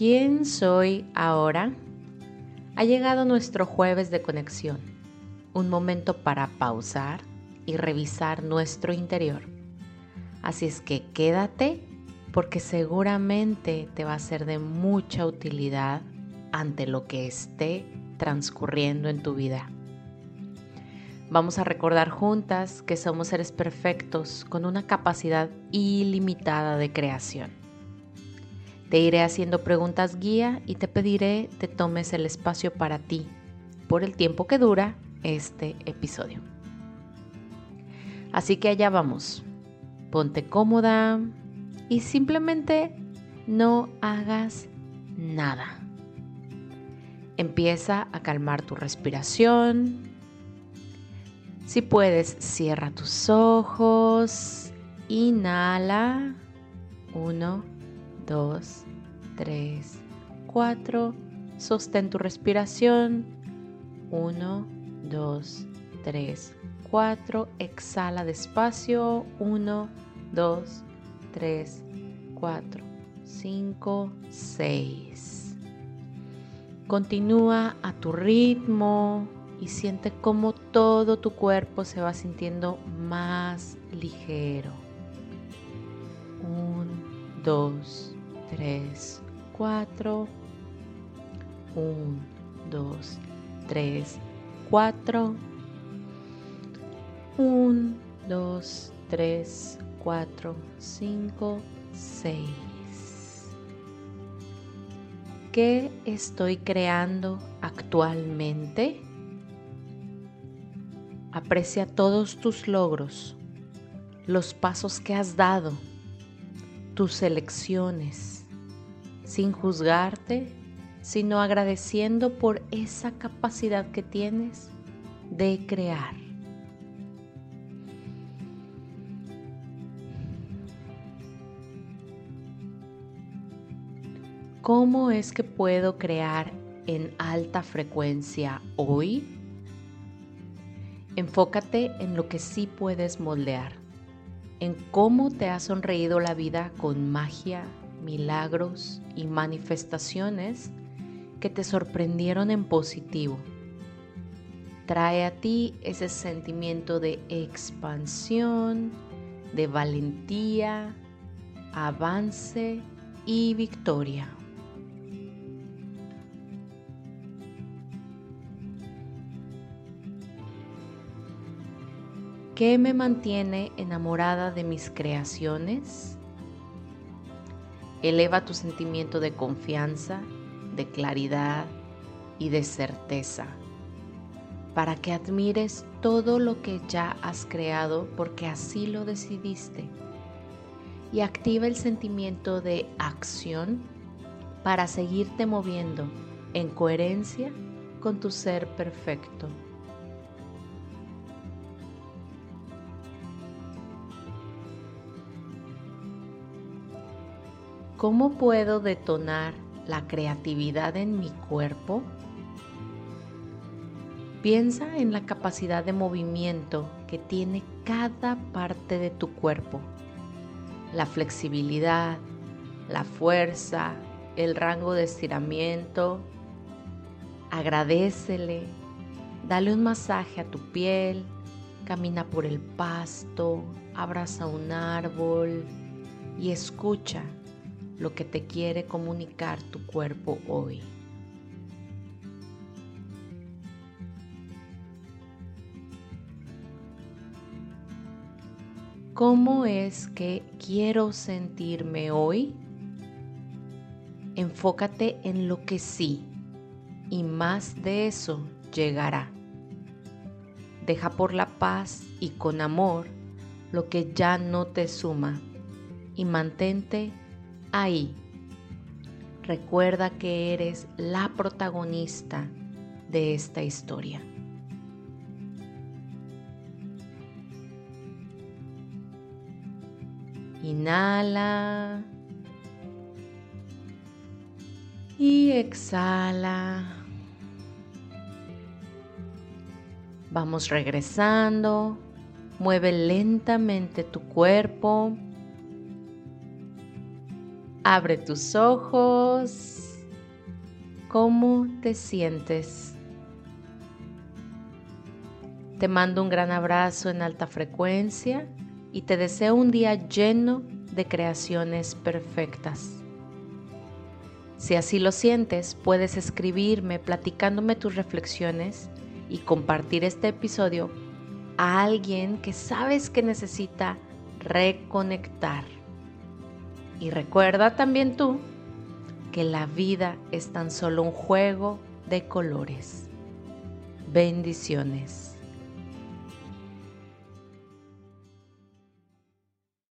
¿Quién soy ahora? Ha llegado nuestro jueves de conexión, un momento para pausar y revisar nuestro interior. Así es que quédate porque seguramente te va a ser de mucha utilidad ante lo que esté transcurriendo en tu vida. Vamos a recordar juntas que somos seres perfectos con una capacidad ilimitada de creación. Te iré haciendo preguntas guía y te pediré te tomes el espacio para ti por el tiempo que dura este episodio. Así que allá vamos. Ponte cómoda y simplemente no hagas nada. Empieza a calmar tu respiración. Si puedes, cierra tus ojos. Inhala. Uno, dos, tres, cuatro. Sostén tu respiración. Uno, dos, tres, cuatro. Exhala despacio. Uno, dos, tres, cuatro, cinco, seis. Continúa a tu ritmo y siente cómo todo tu cuerpo se va sintiendo más ligero. Un, dos, tres, cuatro. Un, dos, tres, cuatro. Un, dos, tres, cuatro, cinco, seis. ¿Qué estoy creando actualmente? Aprecia todos tus logros, los pasos que has dado, tus elecciones, sin juzgarte, sino agradeciendo por esa capacidad que tienes de crear. ¿Cómo es que puedo crear en alta frecuencia hoy? Enfócate en lo que sí puedes moldear, en cómo te ha sonreído la vida con magia, milagros y manifestaciones que te sorprendieron en positivo. Trae a ti ese sentimiento de expansión, de valentía, avance y victoria. ¿Qué me mantiene enamorada de mis creaciones? Eleva tu sentimiento de confianza, de claridad y de certeza para que admires todo lo que ya has creado porque así lo decidiste. Y activa el sentimiento de acción para seguirte moviendo en coherencia con tu ser perfecto. ¿Cómo puedo detonar la creatividad en mi cuerpo? Piensa en la capacidad de movimiento que tiene cada parte de tu cuerpo. La flexibilidad, la fuerza, el rango de estiramiento. Agradecele, dale un masaje a tu piel, camina por el pasto, abraza un árbol y escucha lo que te quiere comunicar tu cuerpo hoy. ¿Cómo es que quiero sentirme hoy? Enfócate en lo que sí y más de eso llegará. Deja por la paz y con amor lo que ya no te suma y mantente ahí. Recuerda que eres la protagonista de esta historia. Inhala. Y exhala. Vamos regresando. Mueve lentamente tu cuerpo. Abre tus ojos. cómo te sientes. Te mando un gran abrazo en alta frecuencia y te deseo un día lleno de creaciones perfectas. Si así lo sientes, puedes escribirme platicándome tus reflexiones y compartir este episodio a alguien que sabes que necesita reconectar. Y recuerda también tú que la vida es tan solo un juego de colores. Bendiciones.